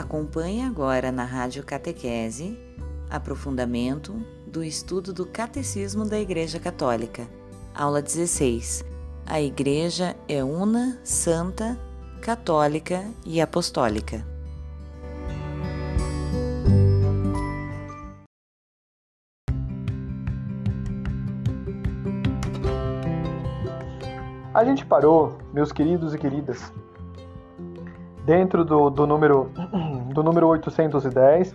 Acompanhe agora na Rádio Catequese aprofundamento do estudo do Catecismo da Igreja Católica. Aula 16. A Igreja é una, santa, católica e apostólica. A gente parou, meus queridos e queridas, dentro do, do, número, do número 810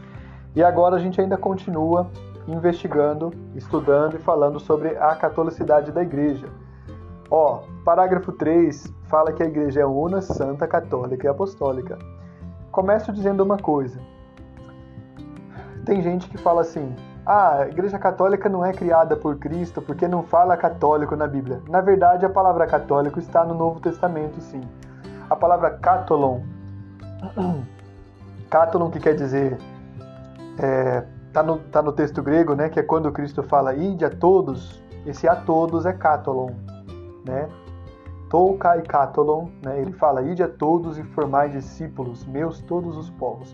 e agora a gente ainda continua investigando, estudando e falando sobre a catolicidade da igreja. Ó, parágrafo 3 fala que a igreja é una, santa, católica e apostólica. Começo dizendo uma coisa. Tem gente que fala assim: ah, a igreja católica não é criada por Cristo porque não fala católico na Bíblia. Na verdade, a palavra católico está no Novo Testamento, sim. A palavra catolon, catolon que quer dizer é, tá, no, tá no texto grego, né, que é quando Cristo fala ide a todos, esse a todos é katolon, né? Toukai katolon, né? Ele fala ide a todos e formai discípulos meus todos os povos.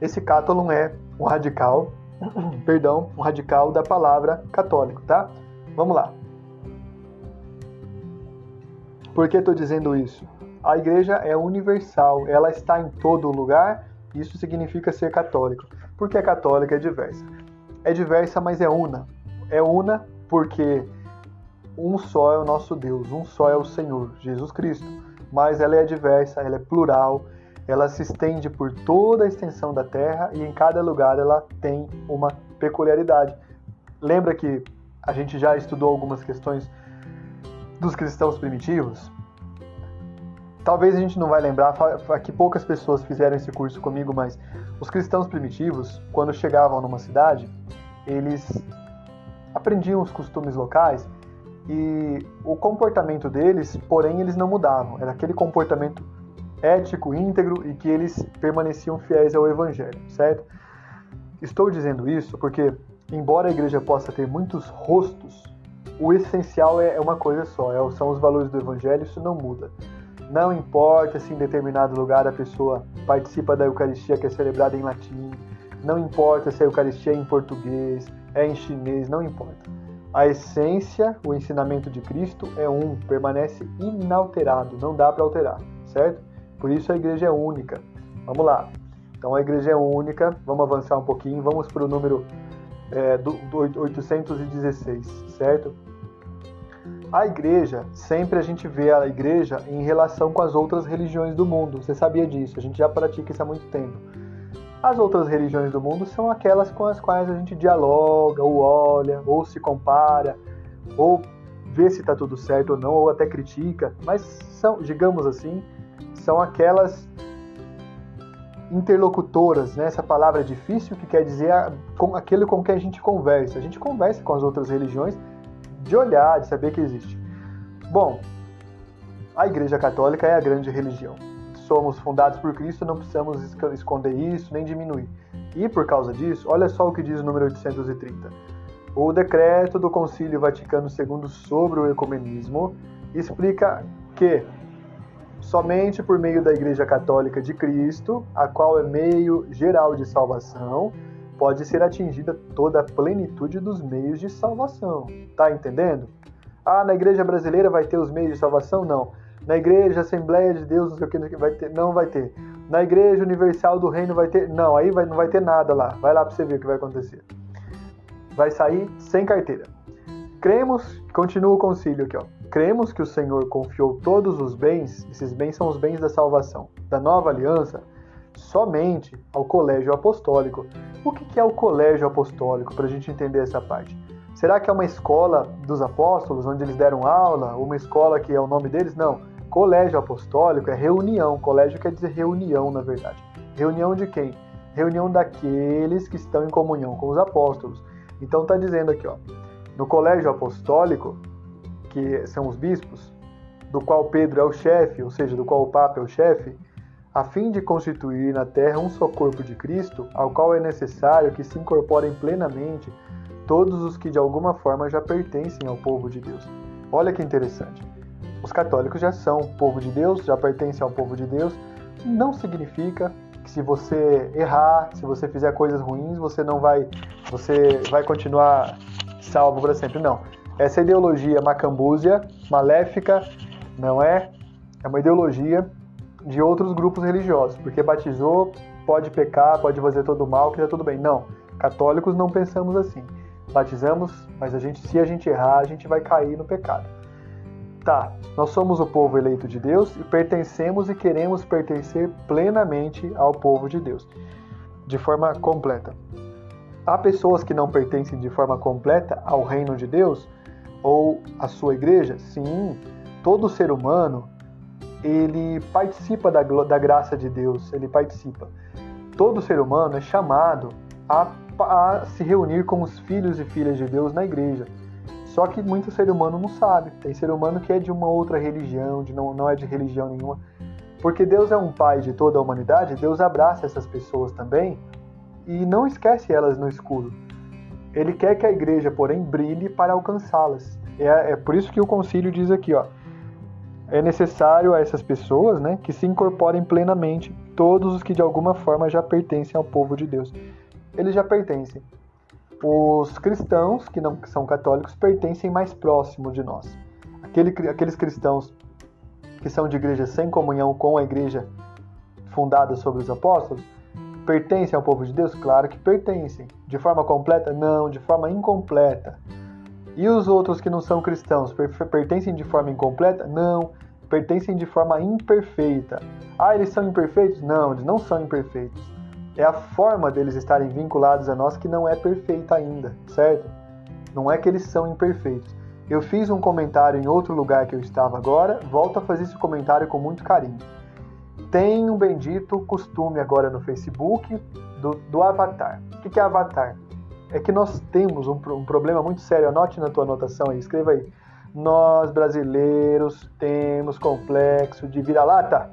Esse katolon é um radical, perdão, um radical da palavra católico, tá? Vamos lá. Por que estou dizendo isso? A igreja é universal, ela está em todo lugar, isso significa ser católico. Porque a católica é diversa. É diversa, mas é una. É una porque um só é o nosso Deus, um só é o Senhor, Jesus Cristo. Mas ela é diversa, ela é plural, ela se estende por toda a extensão da terra e em cada lugar ela tem uma peculiaridade. Lembra que a gente já estudou algumas questões dos cristãos primitivos? Talvez a gente não vai lembrar, que poucas pessoas fizeram esse curso comigo, mas os cristãos primitivos, quando chegavam numa cidade, eles aprendiam os costumes locais e o comportamento deles, porém, eles não mudavam. Era aquele comportamento ético, íntegro e que eles permaneciam fiéis ao evangelho, certo? Estou dizendo isso porque, embora a igreja possa ter muitos rostos, o essencial é uma coisa só, é são os valores do evangelho, isso não muda. Não importa se em determinado lugar a pessoa participa da Eucaristia que é celebrada em latim, não importa se a Eucaristia é em português, é em chinês, não importa. A essência, o ensinamento de Cristo é um, permanece inalterado, não dá para alterar, certo? Por isso a igreja é única. Vamos lá. Então a igreja é única, vamos avançar um pouquinho, vamos para o número é, do, do 816, certo? A igreja, sempre a gente vê a igreja em relação com as outras religiões do mundo. Você sabia disso? A gente já pratica isso há muito tempo. As outras religiões do mundo são aquelas com as quais a gente dialoga, ou olha, ou se compara, ou vê se está tudo certo ou não, ou até critica, mas são, digamos assim, são aquelas interlocutoras, né? essa palavra difícil que quer dizer com aquilo com que a gente conversa. A gente conversa com as outras religiões de olhar, de saber que existe. Bom, a Igreja Católica é a grande religião. Somos fundados por Cristo, não precisamos esconder isso nem diminuir. E por causa disso, olha só o que diz o número 830. O decreto do Concílio Vaticano II sobre o ecumenismo explica que somente por meio da Igreja Católica de Cristo, a qual é meio geral de salvação, pode ser atingida toda a plenitude dos meios de salvação. Tá entendendo? Ah, na igreja brasileira vai ter os meios de salvação? Não. Na igreja Assembleia de Deus, não sei o que, vai ter, não vai ter. Na igreja universal do reino vai ter? Não, aí vai, não vai ter nada lá. Vai lá para você ver o que vai acontecer. Vai sair sem carteira. Cremos, continua o concílio aqui, ó. Cremos que o Senhor confiou todos os bens, esses bens são os bens da salvação, da nova aliança, somente ao colégio apostólico. O que é o colégio apostólico, para a gente entender essa parte? Será que é uma escola dos apóstolos, onde eles deram aula? Uma escola que é o nome deles? Não. Colégio apostólico é reunião. Colégio quer dizer reunião, na verdade. Reunião de quem? Reunião daqueles que estão em comunhão com os apóstolos. Então está dizendo aqui, ó, no colégio apostólico, que são os bispos, do qual Pedro é o chefe, ou seja, do qual o Papa é o chefe, a fim de constituir na terra um só corpo de Cristo, ao qual é necessário que se incorporem plenamente todos os que de alguma forma já pertencem ao povo de Deus. Olha que interessante. Os católicos já são povo de Deus, já pertencem ao povo de Deus, não significa que se você errar, se você fizer coisas ruins, você não vai, você vai continuar salvo para sempre. Não. Essa ideologia macambúzia, maléfica, não é? É uma ideologia de outros grupos religiosos, porque batizou, pode pecar, pode fazer todo mal, que tá tudo bem. Não. Católicos não pensamos assim. Batizamos, mas a gente, se a gente errar, a gente vai cair no pecado. Tá, nós somos o povo eleito de Deus e pertencemos e queremos pertencer plenamente ao povo de Deus, de forma completa. Há pessoas que não pertencem de forma completa ao reino de Deus ou à sua igreja? Sim, todo ser humano ele participa da, da graça de Deus, ele participa. Todo ser humano é chamado a, a se reunir com os filhos e filhas de Deus na igreja. Só que muito ser humano não sabe. Tem ser humano que é de uma outra religião, de não, não é de religião nenhuma. Porque Deus é um pai de toda a humanidade, Deus abraça essas pessoas também e não esquece elas no escuro. Ele quer que a igreja, porém, brilhe para alcançá-las. É, é por isso que o concílio diz aqui, ó, é necessário a essas pessoas né, que se incorporem plenamente todos os que de alguma forma já pertencem ao povo de Deus. Eles já pertencem os cristãos, que não são católicos, pertencem mais próximo de nós. Aquele, aqueles cristãos que são de igreja sem comunhão com a igreja fundada sobre os apóstolos, pertencem ao povo de Deus? Claro que pertencem. De forma completa? Não, de forma incompleta. E os outros que não são cristãos, pertencem de forma incompleta? Não, pertencem de forma imperfeita. Ah, eles são imperfeitos? Não, eles não são imperfeitos é a forma deles estarem vinculados a nós que não é perfeita ainda, certo? Não é que eles são imperfeitos. Eu fiz um comentário em outro lugar que eu estava agora, volto a fazer esse comentário com muito carinho. Tem um bendito costume agora no Facebook do, do avatar. O que é avatar? É que nós temos um, um problema muito sério. Anote na tua anotação aí, escreva aí. Nós brasileiros temos complexo de vira-lata.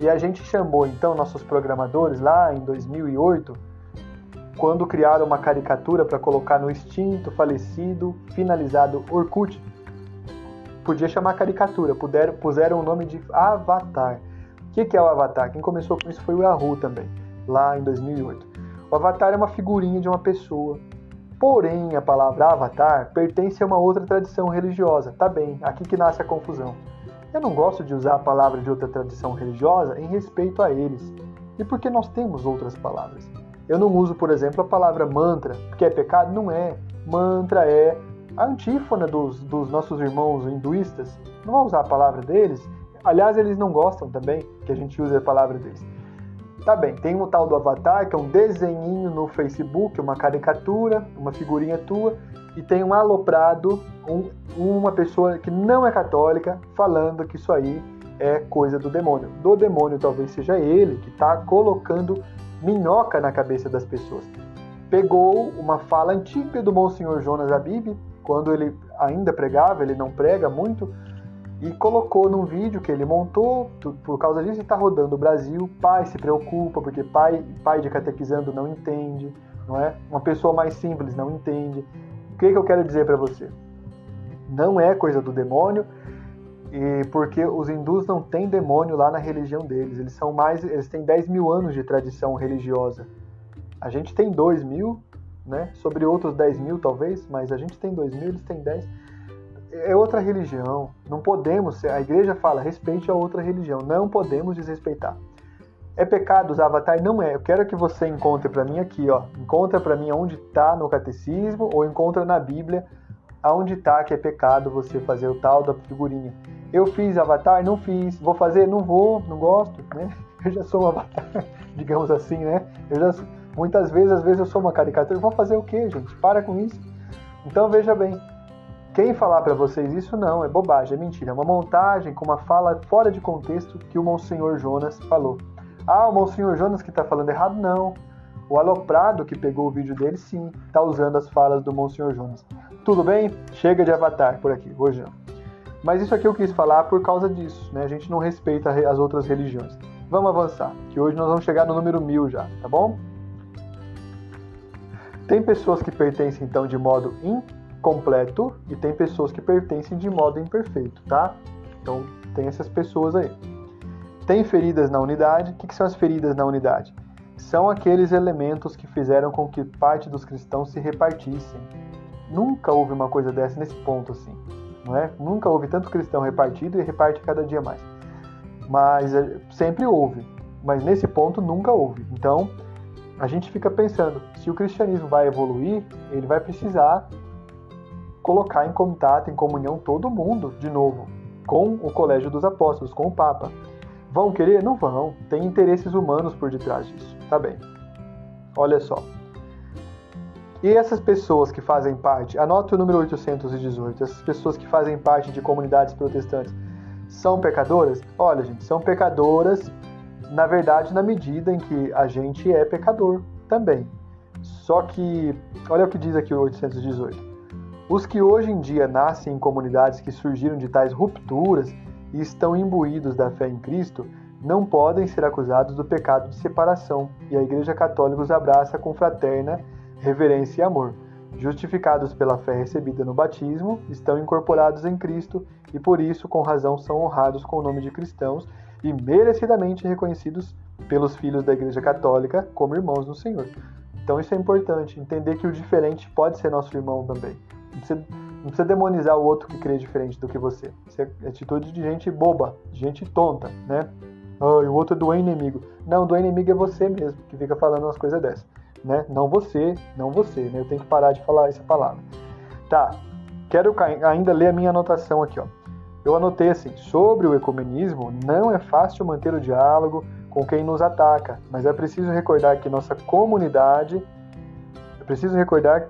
E a gente chamou então nossos programadores lá em 2008, quando criaram uma caricatura para colocar no extinto, falecido, finalizado Orkut. Podia chamar caricatura, puderam, puseram o nome de Avatar. O que, que é o Avatar? Quem começou com isso foi o Yahoo também, lá em 2008. O Avatar é uma figurinha de uma pessoa. Porém, a palavra Avatar pertence a uma outra tradição religiosa. Tá bem, aqui que nasce a confusão. Eu não gosto de usar a palavra de outra tradição religiosa em respeito a eles, e porque nós temos outras palavras. Eu não uso, por exemplo, a palavra mantra, porque é pecado? Não é. Mantra é a antífona dos, dos nossos irmãos hinduístas. Não vou usar a palavra deles. Aliás, eles não gostam também que a gente use a palavra deles. Tá bem, tem um tal do avatar, que é um desenhinho no Facebook, uma caricatura, uma figurinha tua, e tem um aloprado, um, uma pessoa que não é católica, falando que isso aí é coisa do demônio. Do demônio talvez seja ele que está colocando minhoca na cabeça das pessoas. Pegou uma fala antiga do Monsenhor Jonas Abib, quando ele ainda pregava, ele não prega muito, e colocou num vídeo que ele montou, por causa disso está rodando o Brasil, pai se preocupa, porque pai, pai de catequizando não entende, não é? Uma pessoa mais simples não entende que, que eu quero dizer para você? Não é coisa do demônio, e porque os hindus não têm demônio lá na religião deles. Eles são mais, eles têm 10 mil anos de tradição religiosa. A gente tem 2 mil, né? Sobre outros 10 mil talvez, mas a gente tem 2 mil, eles têm 10. É outra religião. Não podemos. A igreja fala respeite a outra religião. Não podemos desrespeitar. É pecado usar avatar? Não é. Eu quero que você encontre para mim aqui, ó. Encontra para mim onde está no catecismo ou encontra na Bíblia aonde está que é pecado você fazer o tal da figurinha. Eu fiz avatar? Não fiz. Vou fazer? Não vou, não gosto, né? Eu já sou um avatar, digamos assim, né? Eu já muitas vezes, às vezes eu sou uma caricatura. Vou fazer o quê, gente? Para com isso. Então veja bem, quem falar para vocês isso não, é bobagem, é mentira, é uma montagem com uma fala fora de contexto que o Monsenhor Jonas falou. Ah, o Monsenhor Jonas que está falando errado? Não. O Aloprado, que pegou o vídeo dele, sim, está usando as falas do Monsenhor Jonas. Tudo bem? Chega de avatar por aqui, hoje não. Mas isso aqui eu quis falar por causa disso, né? A gente não respeita as outras religiões. Vamos avançar, que hoje nós vamos chegar no número mil já, tá bom? Tem pessoas que pertencem então de modo incompleto e tem pessoas que pertencem de modo imperfeito, tá? Então tem essas pessoas aí. Tem feridas na unidade. O que são as feridas na unidade? São aqueles elementos que fizeram com que parte dos cristãos se repartissem. Nunca houve uma coisa dessa nesse ponto assim, não é? Nunca houve tanto cristão repartido e reparte cada dia mais. Mas é, sempre houve, mas nesse ponto nunca houve. Então, a gente fica pensando, se o cristianismo vai evoluir, ele vai precisar colocar em contato, em comunhão todo mundo de novo, com o colégio dos apóstolos, com o Papa. Vão querer? Não vão. Tem interesses humanos por detrás disso. Tá bem. Olha só. E essas pessoas que fazem parte, anote o número 818, essas pessoas que fazem parte de comunidades protestantes, são pecadoras? Olha, gente, são pecadoras, na verdade, na medida em que a gente é pecador também. Só que, olha o que diz aqui o 818. Os que hoje em dia nascem em comunidades que surgiram de tais rupturas e estão imbuídos da fé em Cristo não podem ser acusados do pecado de separação, e a Igreja Católica os abraça com fraterna reverência e amor. Justificados pela fé recebida no batismo, estão incorporados em Cristo e por isso, com razão, são honrados com o nome de cristãos e merecidamente reconhecidos pelos filhos da Igreja Católica como irmãos do Senhor. Então isso é importante, entender que o diferente pode ser nosso irmão também. Não precisa, não precisa demonizar o outro que crê diferente do que você. Isso é atitude de gente boba, de gente tonta, né? Ah, o outro é do inimigo. Não, do inimigo é você mesmo que fica falando umas coisas dessas, né? Não você, não você, né? Eu tenho que parar de falar essa palavra. Tá, quero ainda ler a minha anotação aqui, ó. Eu anotei assim: sobre o ecumenismo, não é fácil manter o diálogo com quem nos ataca, mas é preciso recordar que nossa comunidade, é preciso recordar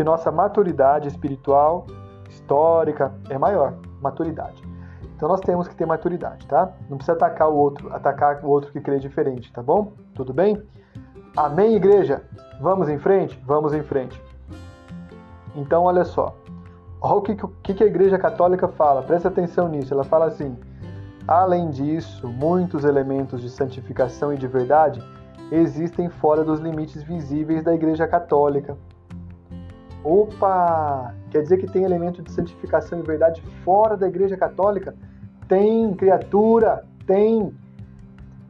que nossa maturidade espiritual, histórica, é maior. Maturidade. Então nós temos que ter maturidade, tá? Não precisa atacar o outro, atacar o outro que crê diferente, tá bom? Tudo bem? Amém, igreja? Vamos em frente? Vamos em frente. Então, olha só. Olha o que, que, que a Igreja Católica fala, presta atenção nisso. Ela fala assim: além disso, muitos elementos de santificação e de verdade existem fora dos limites visíveis da Igreja Católica. Opa! Quer dizer que tem elemento de santificação e verdade fora da Igreja Católica? Tem, criatura, tem.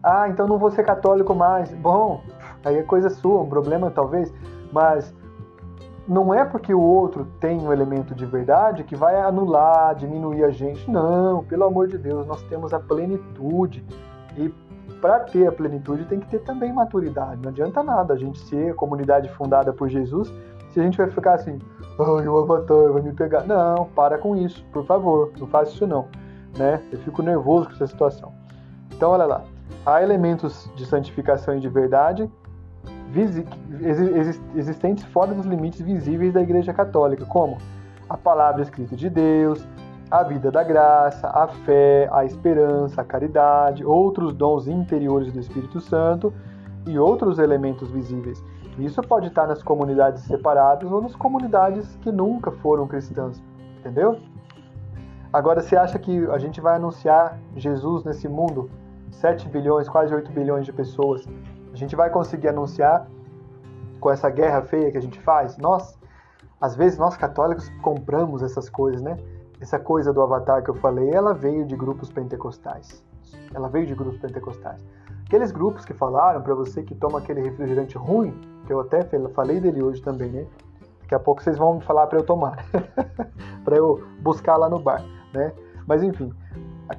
Ah, então não vou ser católico mais. Bom, aí é coisa sua, um problema talvez, mas não é porque o outro tem um elemento de verdade que vai anular, diminuir a gente. Não, pelo amor de Deus, nós temos a plenitude. E para ter a plenitude tem que ter também maturidade. Não adianta nada a gente ser a comunidade fundada por Jesus se a gente vai ficar assim, ai, o avatar vai me pegar. Não, para com isso, por favor, não faça isso não. Né? Eu fico nervoso com essa situação. Então, olha lá. Há elementos de santificação e de verdade existentes fora dos limites visíveis da Igreja Católica, como a palavra escrita de Deus, a vida da graça, a fé, a esperança, a caridade, outros dons interiores do Espírito Santo e outros elementos visíveis. Isso pode estar nas comunidades separadas ou nas comunidades que nunca foram cristãs, entendeu? Agora, você acha que a gente vai anunciar Jesus nesse mundo? 7 bilhões, quase 8 bilhões de pessoas. A gente vai conseguir anunciar com essa guerra feia que a gente faz? Nós, às vezes, nós católicos compramos essas coisas, né? Essa coisa do avatar que eu falei, ela veio de grupos pentecostais. Ela veio de grupos pentecostais. Aqueles grupos que falaram para você que toma aquele refrigerante ruim, que eu até falei dele hoje também, né? Daqui a pouco vocês vão me falar para eu tomar, para eu buscar lá no bar, né? Mas enfim,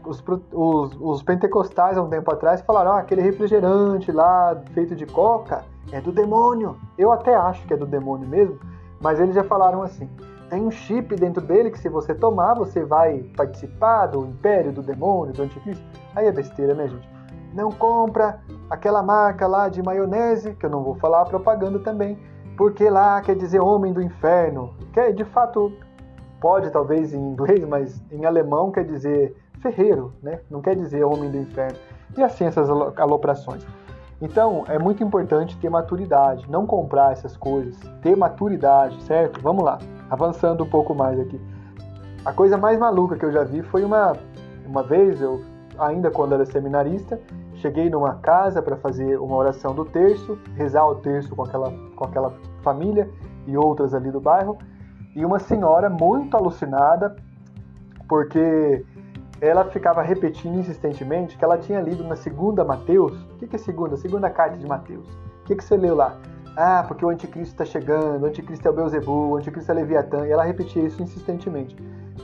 os, os, os, pentecostais há um tempo atrás falaram: ah, aquele refrigerante lá feito de coca é do demônio. Eu até acho que é do demônio mesmo, mas eles já falaram assim: tem um chip dentro dele que se você tomar, você vai participar do império do demônio, do anticristo. Aí é besteira, né, gente? Não compra aquela marca lá de maionese, que eu não vou falar propaganda também, porque lá quer dizer homem do inferno, que é, de fato pode talvez em inglês, mas em alemão quer dizer ferreiro, né? Não quer dizer homem do inferno. E assim essas aloprações. Então, é muito importante ter maturidade, não comprar essas coisas, ter maturidade, certo? Vamos lá, avançando um pouco mais aqui. A coisa mais maluca que eu já vi foi uma uma vez eu ainda quando era seminarista, cheguei numa casa para fazer uma oração do terço, rezar o terço com aquela, com aquela família e outras ali do bairro, e uma senhora muito alucinada, porque ela ficava repetindo insistentemente que ela tinha lido na segunda Mateus. O que, que é segunda? Segunda carta de Mateus. O que, que você leu lá? Ah, porque o anticristo está chegando, o anticristo é o Beuzebu, o anticristo é Leviatã. E ela repetia isso insistentemente.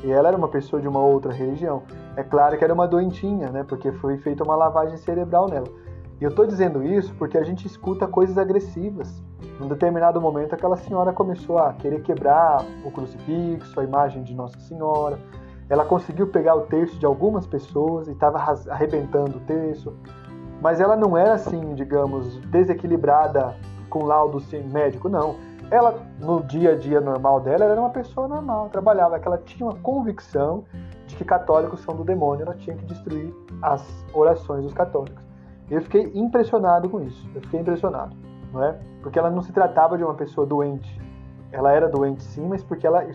E ela era uma pessoa de uma outra religião. É claro que era uma doentinha, né? Porque foi feita uma lavagem cerebral nela. E eu estou dizendo isso porque a gente escuta coisas agressivas. Num determinado momento, aquela senhora começou a querer quebrar o crucifixo, a imagem de Nossa Senhora. Ela conseguiu pegar o terço de algumas pessoas e estava arrebentando o terço. Mas ela não era assim, digamos, desequilibrada com laudo médico, não. Ela, no dia a dia normal dela, era uma pessoa normal, trabalhava, que ela tinha uma convicção de que católicos são do demônio, ela tinha que destruir as orações dos católicos. Eu fiquei impressionado com isso, eu fiquei impressionado, não é? Porque ela não se tratava de uma pessoa doente. Ela era doente sim, mas porque ela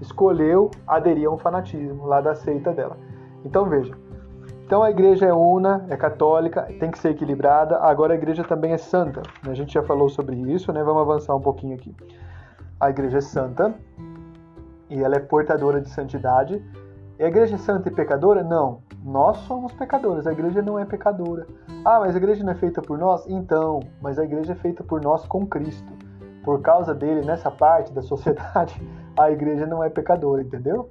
escolheu aderir a um fanatismo lá da seita dela. Então veja, então a igreja é una, é católica, tem que ser equilibrada. Agora a igreja também é santa. A gente já falou sobre isso, né? Vamos avançar um pouquinho aqui. A igreja é santa e ela é portadora de santidade. E a igreja é santa e pecadora? Não. Nós somos pecadores, a igreja não é pecadora. Ah, mas a igreja não é feita por nós? Então, mas a igreja é feita por nós com Cristo. Por causa dele, nessa parte da sociedade, a igreja não é pecadora, entendeu?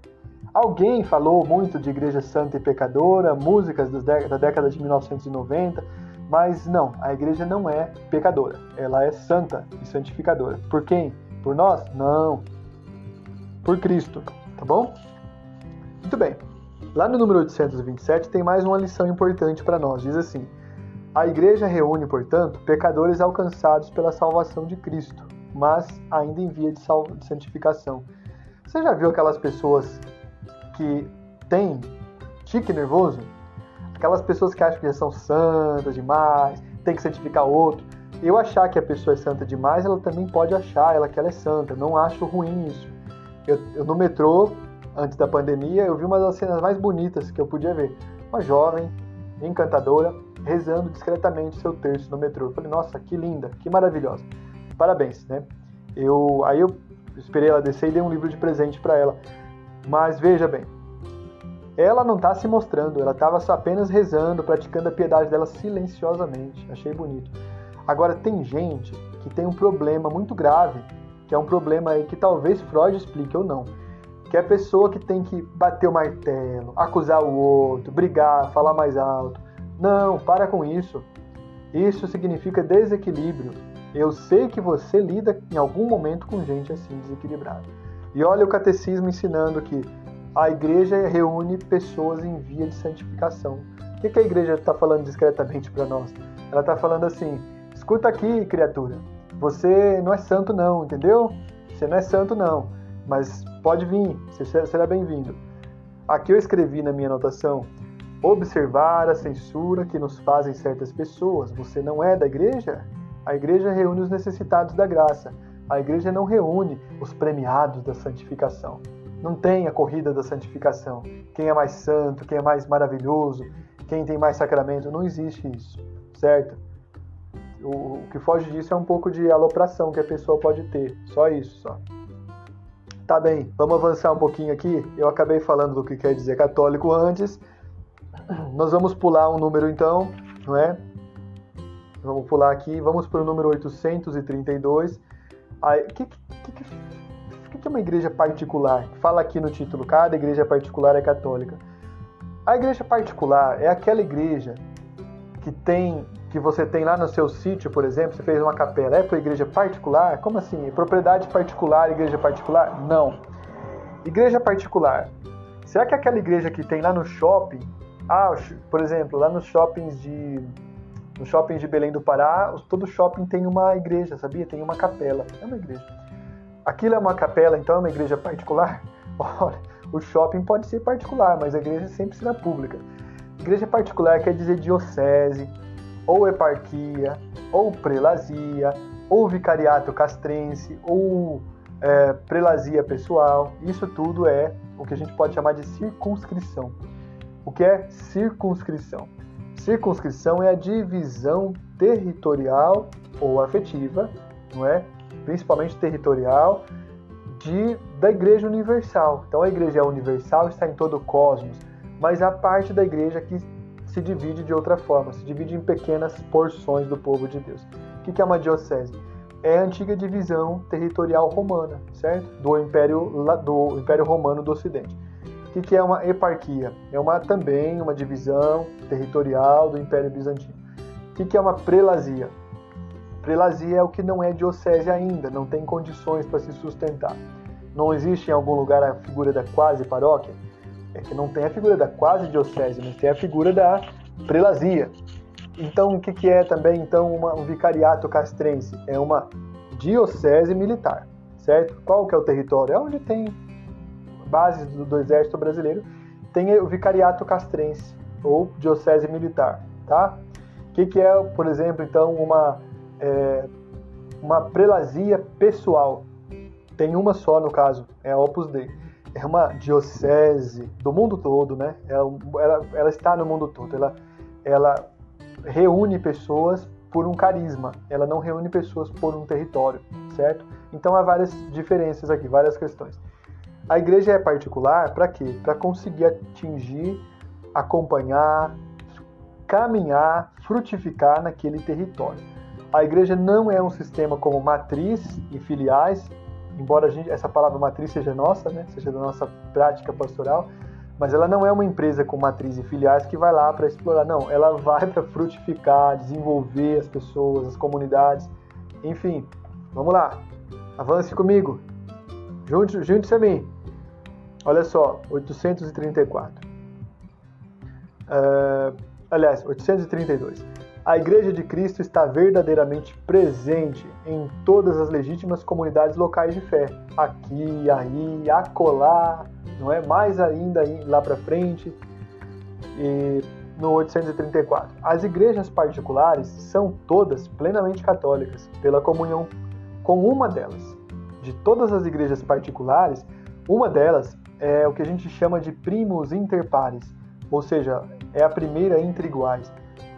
Alguém falou muito de igreja santa e pecadora, músicas da década de 1990, mas não, a igreja não é pecadora. Ela é santa e santificadora. Por quem? Por nós? Não. Por Cristo, tá bom? Muito bem. Lá no número 827 tem mais uma lição importante para nós. Diz assim: A igreja reúne, portanto, pecadores alcançados pela salvação de Cristo, mas ainda em via de, de santificação. Você já viu aquelas pessoas que tem tique nervoso, aquelas pessoas que acham que são santas demais, tem que santificar outro. Eu achar que a pessoa é santa demais, ela também pode achar ela que ela é santa. Não acho ruim isso. Eu, eu no metrô, antes da pandemia, eu vi uma das cenas mais bonitas que eu podia ver. Uma jovem, encantadora, rezando discretamente seu terço no metrô. Eu falei, nossa, que linda, que maravilhosa. Parabéns, né? Eu, aí eu esperei ela descer e dei um livro de presente para ela. Mas veja bem, ela não está se mostrando, ela estava apenas rezando, praticando a piedade dela silenciosamente. Achei bonito. Agora tem gente que tem um problema muito grave, que é um problema aí que talvez Freud explique ou não, que é a pessoa que tem que bater o martelo, acusar o outro, brigar, falar mais alto. Não, para com isso. Isso significa desequilíbrio. Eu sei que você lida em algum momento com gente assim desequilibrada. E olha o catecismo ensinando que a igreja reúne pessoas em via de santificação. O que, que a igreja está falando discretamente para nós? Ela está falando assim: escuta aqui, criatura, você não é santo, não, entendeu? Você não é santo, não, mas pode vir, você será bem-vindo. Aqui eu escrevi na minha anotação: observar a censura que nos fazem certas pessoas. Você não é da igreja? A igreja reúne os necessitados da graça. A igreja não reúne os premiados da santificação. Não tem a corrida da santificação. Quem é mais santo, quem é mais maravilhoso, quem tem mais sacramento. Não existe isso, certo? O, que foge disso é um pouco de alopração que a pessoa pode ter. Só isso, só. Tá bem, vamos avançar um pouquinho aqui. Eu acabei falando do que quer dizer católico antes. Nós vamos pular um número então, não é? Vamos pular aqui, vamos para o número 832 o que, que, que, que é uma igreja particular? Fala aqui no título, cada igreja particular é católica. A igreja particular é aquela igreja que tem que você tem lá no seu sítio, por exemplo, você fez uma capela, é tua igreja particular? Como assim? Propriedade particular, igreja particular? Não. Igreja particular. Será que é aquela igreja que tem lá no shopping? Ah, por exemplo, lá nos shoppings de no shopping de Belém do Pará, todo shopping tem uma igreja, sabia? Tem uma capela. É uma igreja. Aquilo é uma capela, então é uma igreja particular? Olha, o shopping pode ser particular, mas a igreja sempre será pública. Igreja particular quer dizer diocese, ou eparquia, ou prelazia, ou vicariato castrense, ou é, prelazia pessoal. Isso tudo é o que a gente pode chamar de circunscrição. O que é circunscrição? Circunscrição é a divisão territorial ou afetiva, não é? Principalmente territorial de da Igreja Universal. Então a Igreja é universal, está em todo o cosmos. mas a parte da igreja que se divide de outra forma, se divide em pequenas porções do povo de Deus. O que é uma diocese? É a antiga divisão territorial romana, certo? Do Império, do Império Romano do Ocidente. O que é uma eparquia? É uma, também uma divisão territorial do Império Bizantino. O que é uma prelazia? Prelazia é o que não é diocese ainda, não tem condições para se sustentar. Não existe em algum lugar a figura da quase paróquia? É que não tem a figura da quase diocese, mas tem a figura da prelazia. Então, o que, é também então uma, um vicariato castrense? É uma diocese militar, certo? Qual que é o território? É onde tem bases do, do exército brasileiro, tem o vicariato castrense ou diocese militar, tá? O que, que é, por exemplo, então uma é, uma prelazia pessoal? Tem uma só no caso, é a Opus Dei. É uma diocese do mundo todo, né? Ela, ela, ela está no mundo todo. Ela, ela reúne pessoas por um carisma, ela não reúne pessoas por um território, certo? Então há várias diferenças aqui, várias questões. A igreja é particular para quê? Para conseguir atingir, acompanhar, caminhar, frutificar naquele território. A igreja não é um sistema como matriz e filiais, embora gente, essa palavra matriz seja nossa, né? seja da nossa prática pastoral, mas ela não é uma empresa com matriz e filiais que vai lá para explorar, não. Ela vai para frutificar, desenvolver as pessoas, as comunidades. Enfim, vamos lá. Avance comigo. Junte-se junte a mim. Olha só, 834. Uh, aliás, 832. A Igreja de Cristo está verdadeiramente presente em todas as legítimas comunidades locais de fé. Aqui, aí, acolá, não é? Mais ainda lá para frente, e no 834. As igrejas particulares são todas plenamente católicas, pela comunhão com uma delas. De todas as igrejas particulares, uma delas é o que a gente chama de primus inter pares, ou seja, é a primeira entre iguais.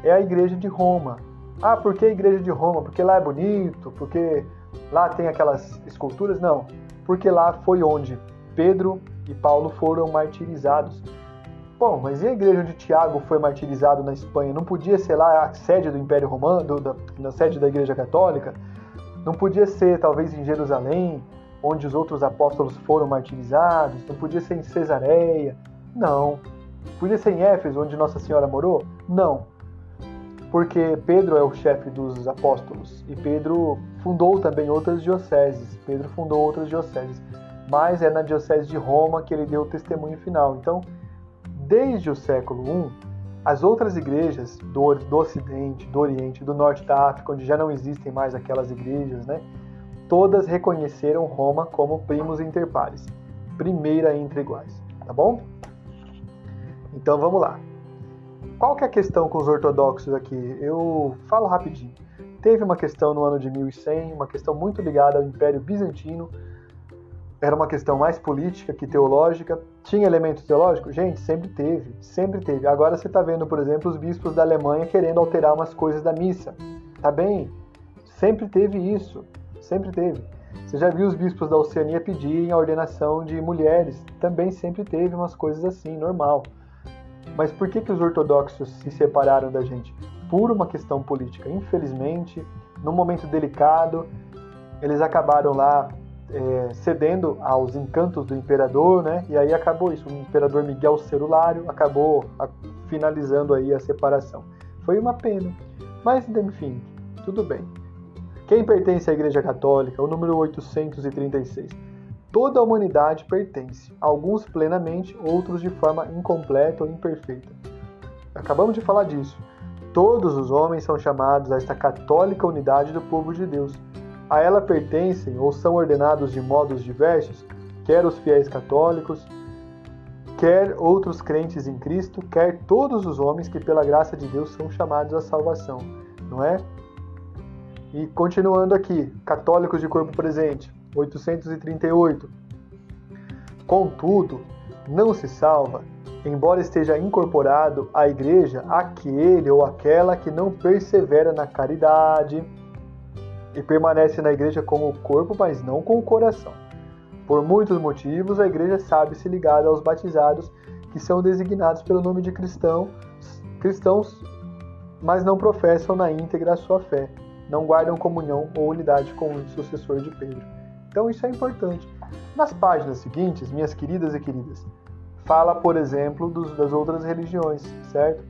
É a igreja de Roma. Ah, por que a igreja de Roma? Porque lá é bonito, porque lá tem aquelas esculturas? Não, porque lá foi onde Pedro e Paulo foram martirizados. Bom, mas e a igreja onde Tiago foi martirizado na Espanha? Não podia ser lá a sede do Império Romano, da, na sede da Igreja Católica? Não podia ser talvez em Jerusalém, onde os outros apóstolos foram martirizados? Não podia ser em Cesareia? Não. Podia ser em Éfeso, onde Nossa Senhora morou? Não. Porque Pedro é o chefe dos apóstolos e Pedro fundou também outras dioceses. Pedro fundou outras dioceses mas é na Diocese de Roma que ele deu o testemunho final. Então, desde o século I, as outras igrejas do, do Ocidente, do Oriente, do Norte da África, onde já não existem mais aquelas igrejas, né, todas reconheceram Roma como primos inter pares, primeira entre iguais, tá bom? Então vamos lá. Qual que é a questão com os ortodoxos aqui? Eu falo rapidinho. Teve uma questão no ano de 1100, uma questão muito ligada ao Império Bizantino, era uma questão mais política que teológica. Tinha elemento teológico? Gente, sempre teve, sempre teve. Agora você está vendo, por exemplo, os bispos da Alemanha querendo alterar umas coisas da missa. Tá bem? Sempre teve isso, sempre teve. Você já viu os bispos da Oceania pedirem a ordenação de mulheres? Também sempre teve umas coisas assim, normal. Mas por que, que os ortodoxos se separaram da gente? Por uma questão política. Infelizmente, num momento delicado, eles acabaram lá é, cedendo aos encantos do imperador, né? E aí acabou isso. O imperador Miguel Celulário acabou finalizando aí a separação. Foi uma pena, mas enfim, tudo bem. Quem pertence à Igreja Católica? O número 836. Toda a humanidade pertence, alguns plenamente, outros de forma incompleta ou imperfeita. Acabamos de falar disso. Todos os homens são chamados a esta católica unidade do povo de Deus a ela pertencem ou são ordenados de modos diversos, quer os fiéis católicos, quer outros crentes em Cristo, quer todos os homens que pela graça de Deus são chamados à salvação, não é? E continuando aqui, católicos de corpo presente, 838. Contudo, não se salva, embora esteja incorporado à igreja aquele ou aquela que não persevera na caridade, e permanece na igreja como o corpo, mas não com o coração. Por muitos motivos, a igreja sabe se ligada aos batizados que são designados pelo nome de cristão, cristãos, mas não professam na íntegra a sua fé, não guardam comunhão ou unidade com o sucessor de Pedro. Então isso é importante. Nas páginas seguintes, minhas queridas e queridas, fala, por exemplo, dos, das outras religiões, certo?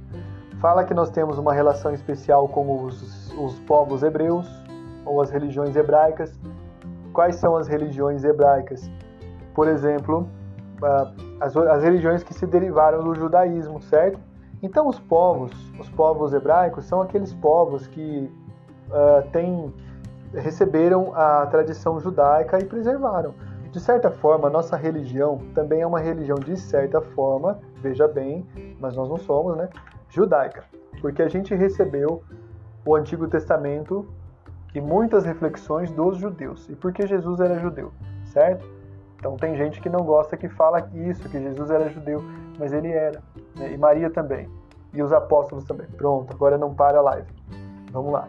Fala que nós temos uma relação especial com os, os povos hebreus ou as religiões hebraicas. Quais são as religiões hebraicas? Por exemplo, as, as religiões que se derivaram do judaísmo, certo? Então os povos, os povos hebraicos são aqueles povos que uh, receberam a tradição judaica e preservaram. De certa forma, a nossa religião também é uma religião de certa forma, veja bem, mas nós não somos, né? Judaica, porque a gente recebeu o Antigo Testamento e muitas reflexões dos judeus. E porque Jesus era judeu, certo? Então tem gente que não gosta que fala isso, que Jesus era judeu, mas ele era. Né? E Maria também. E os apóstolos também. Pronto, agora não para a live. Vamos lá.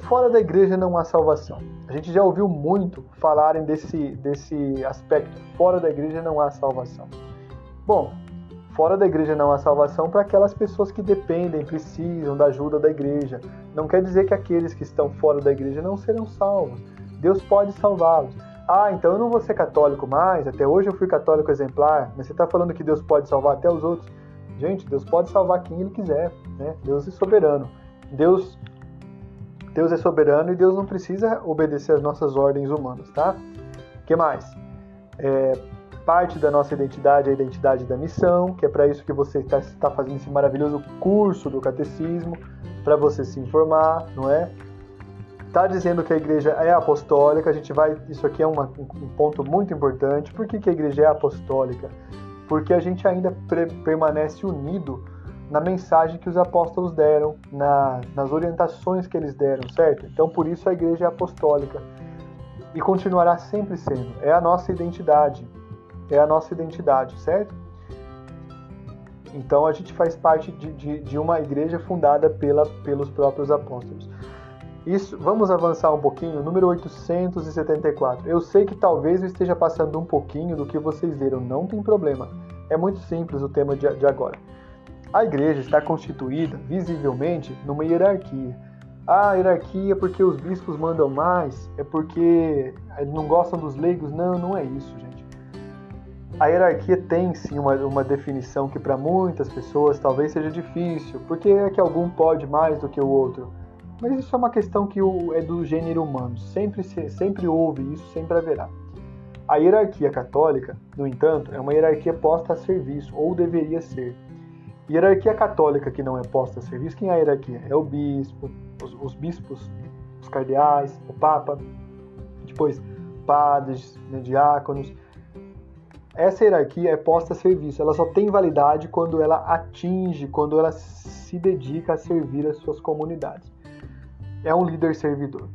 Fora da igreja não há salvação. A gente já ouviu muito falarem desse, desse aspecto. Fora da igreja não há salvação. Bom, fora da igreja não há salvação para aquelas pessoas que dependem, precisam da ajuda da igreja. Não quer dizer que aqueles que estão fora da igreja não serão salvos. Deus pode salvá-los. Ah, então eu não vou ser católico mais. Até hoje eu fui católico exemplar. Mas você está falando que Deus pode salvar até os outros? Gente, Deus pode salvar quem Ele quiser. Né? Deus é soberano. Deus, Deus é soberano e Deus não precisa obedecer às nossas ordens humanas, tá? O que mais? É, parte da nossa identidade é a identidade da missão, que é para isso que você está tá fazendo esse maravilhoso curso do catecismo, para você se informar, não é? está dizendo que a igreja é apostólica, a gente vai. Isso aqui é uma, um ponto muito importante. Por que, que a igreja é apostólica? Porque a gente ainda pre, permanece unido na mensagem que os apóstolos deram, na, nas orientações que eles deram, certo? Então por isso a igreja é apostólica e continuará sempre sendo. É a nossa identidade, é a nossa identidade, certo? Então a gente faz parte de, de, de uma igreja fundada pela, pelos próprios apóstolos. Isso, vamos avançar um pouquinho, número 874. Eu sei que talvez eu esteja passando um pouquinho do que vocês leram, não tem problema. É muito simples o tema de, de agora. A igreja está constituída, visivelmente, numa hierarquia. Ah, hierarquia porque os bispos mandam mais, é porque eles não gostam dos leigos. Não, não é isso, gente. A hierarquia tem sim uma, uma definição que para muitas pessoas talvez seja difícil, porque é que algum pode mais do que o outro. Mas isso é uma questão que é do gênero humano. Sempre, sempre houve isso, sempre haverá. A hierarquia católica, no entanto, é uma hierarquia posta a serviço, ou deveria ser. Hierarquia católica que não é posta a serviço, quem é a hierarquia? É o bispo, os, os bispos, os cardeais, o papa, depois padres, né, diáconos. Essa hierarquia é posta a serviço, ela só tem validade quando ela atinge, quando ela se dedica a servir as suas comunidades é um líder servidor.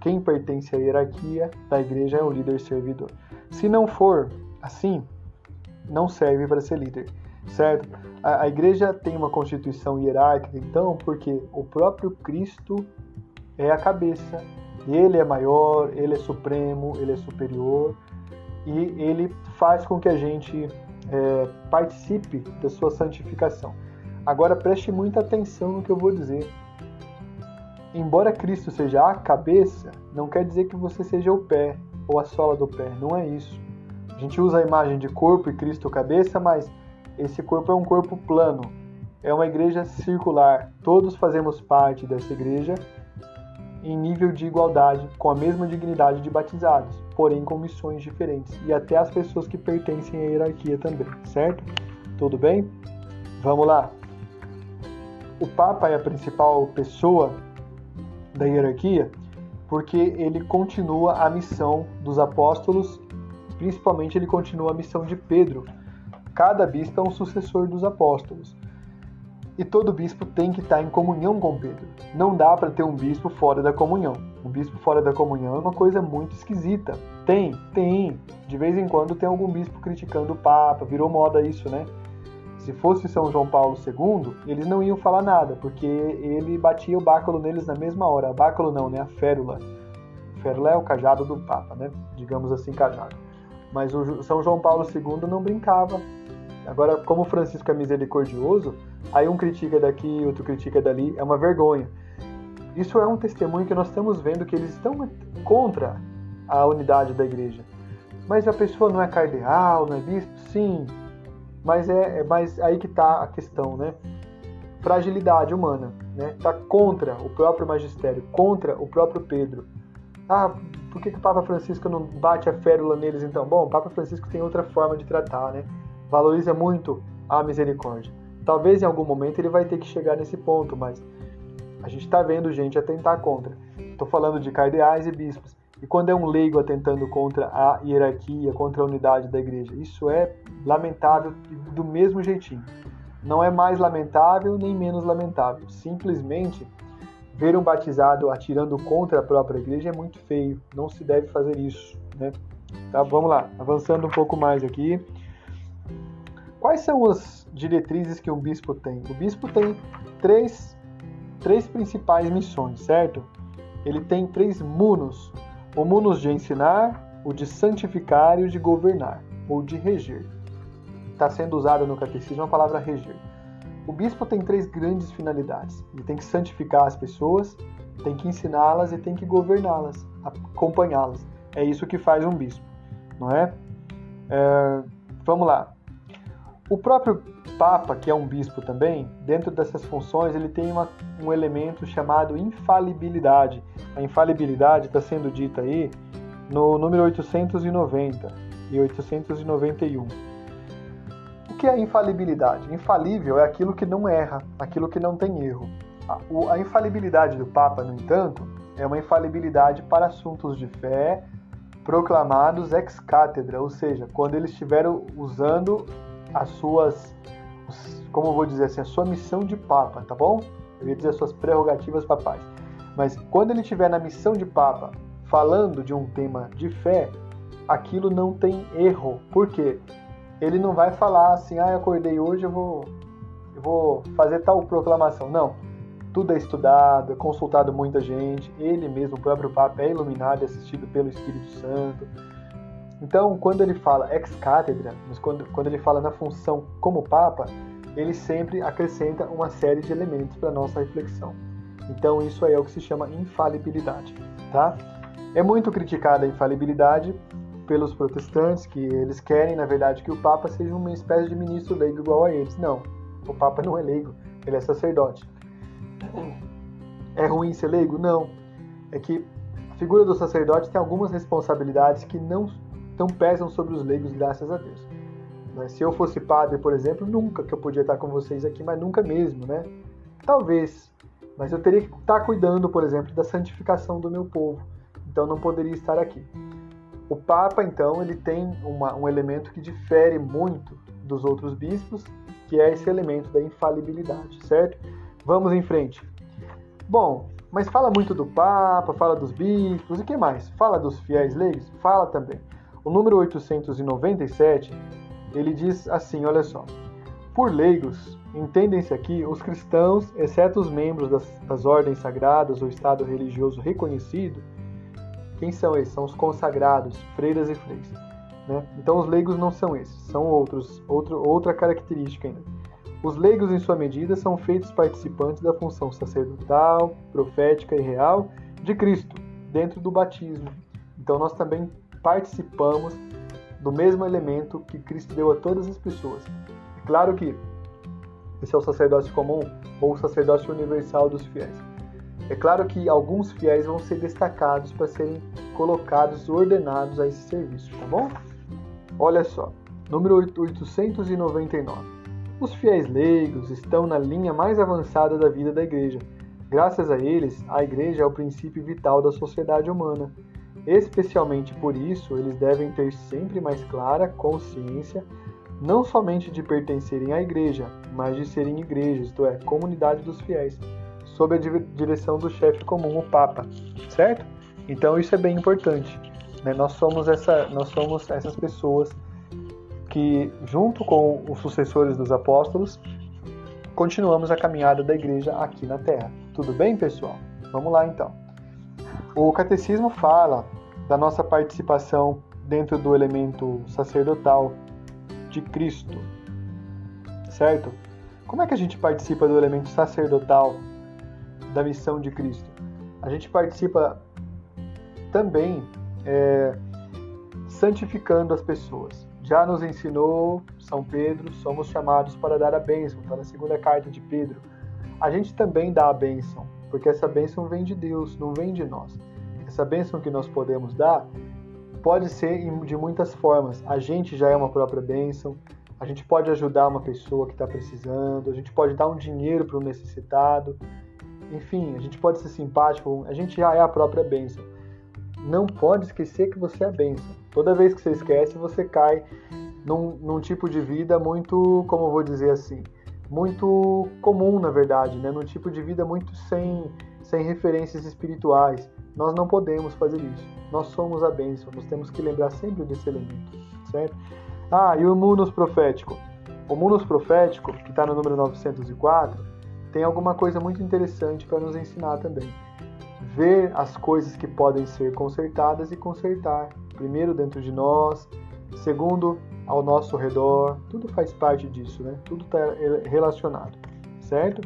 Quem pertence à hierarquia da igreja é um líder servidor. Se não for assim, não serve para ser líder, certo? A, a, igreja tem uma constituição hierárquica, então, porque o próprio Cristo é a cabeça, ele é maior, ele é supremo, ele é superior e ele faz com que a gente é, participe da sua santificação. Agora preste muita atenção no que eu vou dizer embora Cristo seja a cabeça, não quer dizer que você seja o pé ou a sola do pé, não é isso. A gente usa a imagem de corpo e Cristo cabeça, mas esse corpo é um corpo plano, é uma igreja circular. Todos fazemos parte dessa igreja em nível de igualdade, com a mesma dignidade de batizados, porém com missões diferentes, e até as pessoas que pertencem à hierarquia também, certo? Tudo bem? Vamos lá. O Papa é a principal pessoa da hierarquia, porque ele continua a missão dos apóstolos, principalmente ele continua a missão de Pedro. Cada bispo é um sucessor dos apóstolos. E todo bispo tem que estar em comunhão com Pedro. Não dá para ter um bispo fora da comunhão. Um bispo fora da comunhão é uma coisa muito esquisita. Tem, tem. De vez em quando tem algum bispo criticando o Papa, virou moda isso, né? se fosse São João Paulo II, eles não iam falar nada, porque ele batia o báculo neles na mesma hora. Báculo não, né? A férula. Férula é o cajado do Papa, né? Digamos assim, cajado. Mas o São João Paulo II não brincava. Agora, como Francisco é misericordioso, aí um critica daqui, outro critica dali, é uma vergonha. Isso é um testemunho que nós estamos vendo que eles estão contra a unidade da igreja. Mas a pessoa não é cardeal, não é bispo? Sim. Mas é, é mas aí que está a questão, né? Fragilidade humana, né? Está contra o próprio magistério, contra o próprio Pedro. Ah, por que, que o Papa Francisco não bate a férula neles então? Bom, o Papa Francisco tem outra forma de tratar, né? Valoriza muito a misericórdia. Talvez em algum momento ele vai ter que chegar nesse ponto, mas a gente está vendo gente atentar contra. Estou falando de cardeais e bispos. E quando é um leigo atentando contra a hierarquia, contra a unidade da igreja, isso é lamentável do mesmo jeitinho. Não é mais lamentável nem menos lamentável. Simplesmente ver um batizado atirando contra a própria igreja é muito feio. Não se deve fazer isso. Né? Tá, vamos lá, avançando um pouco mais aqui. Quais são as diretrizes que um bispo tem? O bispo tem três, três principais missões, certo? Ele tem três munos o munus de ensinar, o de santificar e o de governar, ou de reger. Está sendo usada no catecismo a palavra reger. O bispo tem três grandes finalidades. Ele tem que santificar as pessoas, tem que ensiná-las e tem que governá-las, acompanhá-las. É isso que faz um bispo, não é? é? Vamos lá. O próprio Papa, que é um bispo também, dentro dessas funções, ele tem uma, um elemento chamado infalibilidade. A infalibilidade está sendo dita aí no número 890 e 891. O que é infalibilidade? Infalível é aquilo que não erra, aquilo que não tem erro. A, a infalibilidade do Papa, no entanto, é uma infalibilidade para assuntos de fé proclamados ex cátedra, ou seja, quando eles estiveram usando as suas como eu vou dizer assim, a sua missão de papa, tá bom? Eu ia dizer as suas prerrogativas papais. Mas quando ele estiver na missão de papa, falando de um tema de fé, aquilo não tem erro. Por quê? Ele não vai falar assim, ah, eu acordei hoje, eu vou, eu vou fazer tal proclamação. Não. Tudo é estudado, é consultado muita gente. Ele mesmo, o próprio Papa, é iluminado e assistido pelo Espírito Santo. Então, quando ele fala ex cátedra, quando, quando ele fala na função como Papa, ele sempre acrescenta uma série de elementos para nossa reflexão. Então, isso aí é o que se chama infalibilidade, tá? É muito criticada a infalibilidade pelos protestantes, que eles querem, na verdade, que o Papa seja uma espécie de ministro leigo igual a eles. Não, o Papa não é leigo, ele é sacerdote. É ruim ser leigo? Não. É que a figura do sacerdote tem algumas responsabilidades que não então pesam sobre os leigos, graças a Deus. Mas se eu fosse padre, por exemplo, nunca que eu podia estar com vocês aqui, mas nunca mesmo, né? Talvez, mas eu teria que estar cuidando, por exemplo, da santificação do meu povo. Então não poderia estar aqui. O Papa, então, ele tem uma, um elemento que difere muito dos outros bispos, que é esse elemento da infalibilidade, certo? Vamos em frente. Bom, mas fala muito do Papa, fala dos bispos e que mais? Fala dos fiéis leigos? Fala também. O número 897, ele diz assim, olha só. Por leigos, entendem-se aqui os cristãos, exceto os membros das, das ordens sagradas ou estado religioso reconhecido. Quem são esses? São os consagrados, freiras e freis. Né? Então os leigos não são esses, são outros, outro, outra característica ainda. Os leigos, em sua medida, são feitos participantes da função sacerdotal, profética e real de Cristo, dentro do batismo. Então nós também participamos do mesmo elemento que Cristo deu a todas as pessoas. É claro que esse é o sacerdócio comum ou o sacerdócio universal dos fiéis. É claro que alguns fiéis vão ser destacados para serem colocados, ordenados a esse serviço, tá bom? Olha só, número 899. Os fiéis leigos estão na linha mais avançada da vida da igreja. Graças a eles, a igreja é o princípio vital da sociedade humana Especialmente por isso, eles devem ter sempre mais clara consciência não somente de pertencerem à igreja, mas de serem igreja, isto é, comunidade dos fiéis, sob a direção do chefe comum, o Papa, certo? Então isso é bem importante. Né? Nós somos essa, nós somos essas pessoas que, junto com os sucessores dos apóstolos, continuamos a caminhada da igreja aqui na Terra. Tudo bem, pessoal? Vamos lá então. O catecismo fala da nossa participação dentro do elemento sacerdotal de Cristo. certo? Como é que a gente participa do elemento sacerdotal da missão de Cristo? A gente participa também é, santificando as pessoas. Já nos ensinou São Pedro, somos chamados para dar a bênção, está na segunda carta de Pedro. A gente também dá a bênção, porque essa bênção vem de Deus, não vem de nós. Essa bênção que nós podemos dar pode ser de muitas formas. A gente já é uma própria bênção, a gente pode ajudar uma pessoa que está precisando, a gente pode dar um dinheiro para o necessitado, enfim, a gente pode ser simpático, a gente já é a própria bênção não pode esquecer que você é bênção. Toda vez que você esquece, você cai num, num tipo de vida muito, como eu vou dizer assim, muito comum, na verdade, né? num tipo de vida muito sem, sem referências espirituais. Nós não podemos fazer isso. Nós somos a bênção, nós temos que lembrar sempre desse elemento, certo? Ah, e o munus profético. O munus profético, que está no número 904, tem alguma coisa muito interessante para nos ensinar também ver as coisas que podem ser consertadas e consertar. Primeiro dentro de nós, segundo ao nosso redor, tudo faz parte disso, né? Tudo está relacionado, certo?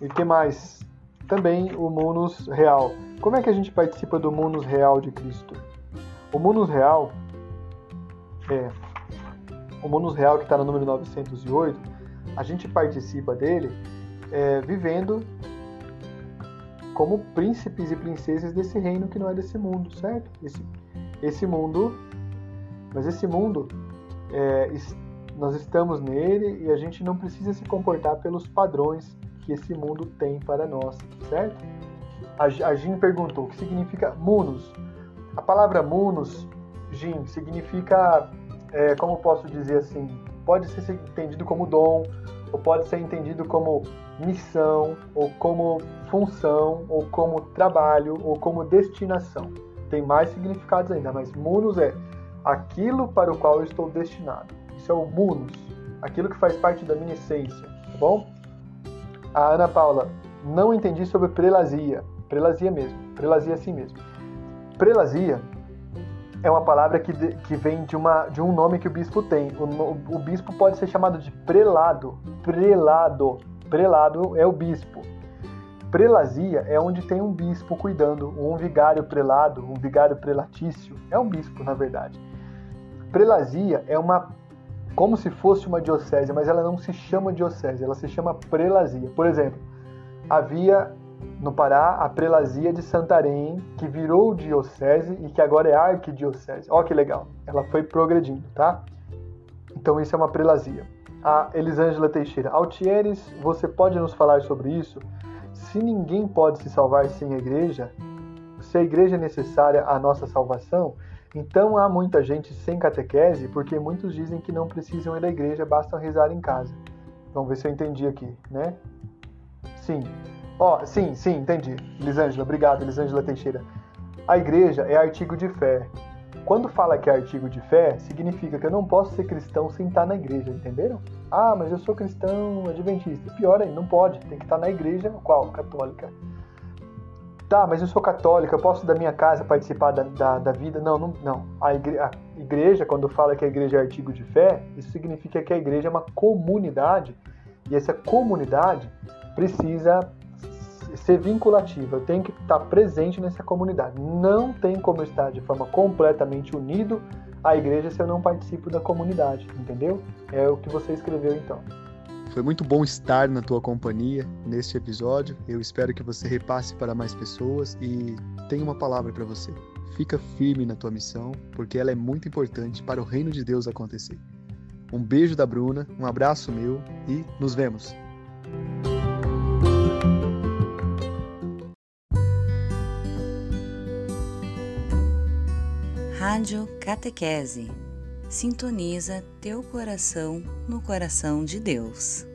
E que mais? Também o munus real. Como é que a gente participa do munus real de Cristo? O munus real é o munus real que está no número 908. A gente participa dele é, vivendo como príncipes e princesas desse reino que não é desse mundo, certo? Esse, esse mundo, mas esse mundo, é, nós estamos nele e a gente não precisa se comportar pelos padrões que esse mundo tem para nós, certo? A, Jim perguntou o que significa munus. A palavra munus, Jim, significa, é, como posso dizer assim, pode ser entendido como dom, ou pode ser entendido como missão, ou como função, ou como trabalho, ou como destinação. Tem mais significados ainda, mas munus é aquilo para o qual eu estou destinado. Isso é o munus, aquilo que faz parte da minha essência, tá bom? A Ana Paula, não entendi sobre prelazia. Prelazia mesmo, prelazia assim mesmo. Prelazia é uma palavra que, de, que vem de, uma, de um nome que o bispo tem. O, o bispo pode ser chamado de prelado. Prelado. Prelado é o bispo. Prelazia é onde tem um bispo cuidando, um vigário prelado, um vigário prelatício. É um bispo, na verdade. Prelazia é uma como se fosse uma diocese, mas ela não se chama diocese, ela se chama prelazia. Por exemplo, havia no Pará a prelazia de Santarém, que virou diocese e que agora é arquidiocese. Olha que legal, ela foi progredindo, tá? Então isso é uma prelazia. A Elisângela Teixeira, Altieres, você pode nos falar sobre isso? Se ninguém pode se salvar sem a igreja, se a igreja é necessária à nossa salvação, então há muita gente sem catequese, porque muitos dizem que não precisam ir à igreja, basta rezar em casa. Vamos ver se eu entendi aqui, né? Sim, Ó, oh, sim, sim, entendi. Lisângela, obrigado, Lisângela Teixeira. A igreja é artigo de fé. Quando fala que é artigo de fé, significa que eu não posso ser cristão sem estar na igreja, entenderam? Ah, mas eu sou cristão adventista. Pior aí, não pode, tem que estar na igreja, qual? Católica. Tá, mas eu sou católica, eu posso da minha casa participar da, da, da vida? Não, não, não. A igreja, a igreja, quando fala que a igreja é artigo de fé, isso significa que a igreja é uma comunidade e essa comunidade precisa ser vinculativa, eu tenho que estar presente nessa comunidade. Não tem como estar de forma completamente unido à igreja se eu não participo da comunidade, entendeu? É o que você escreveu então. Foi muito bom estar na tua companhia neste episódio. Eu espero que você repasse para mais pessoas e tenha uma palavra para você. Fica firme na tua missão, porque ela é muito importante para o reino de Deus acontecer. Um beijo da Bruna, um abraço meu e nos vemos. Rádio Catequese. Sintoniza teu coração no coração de Deus.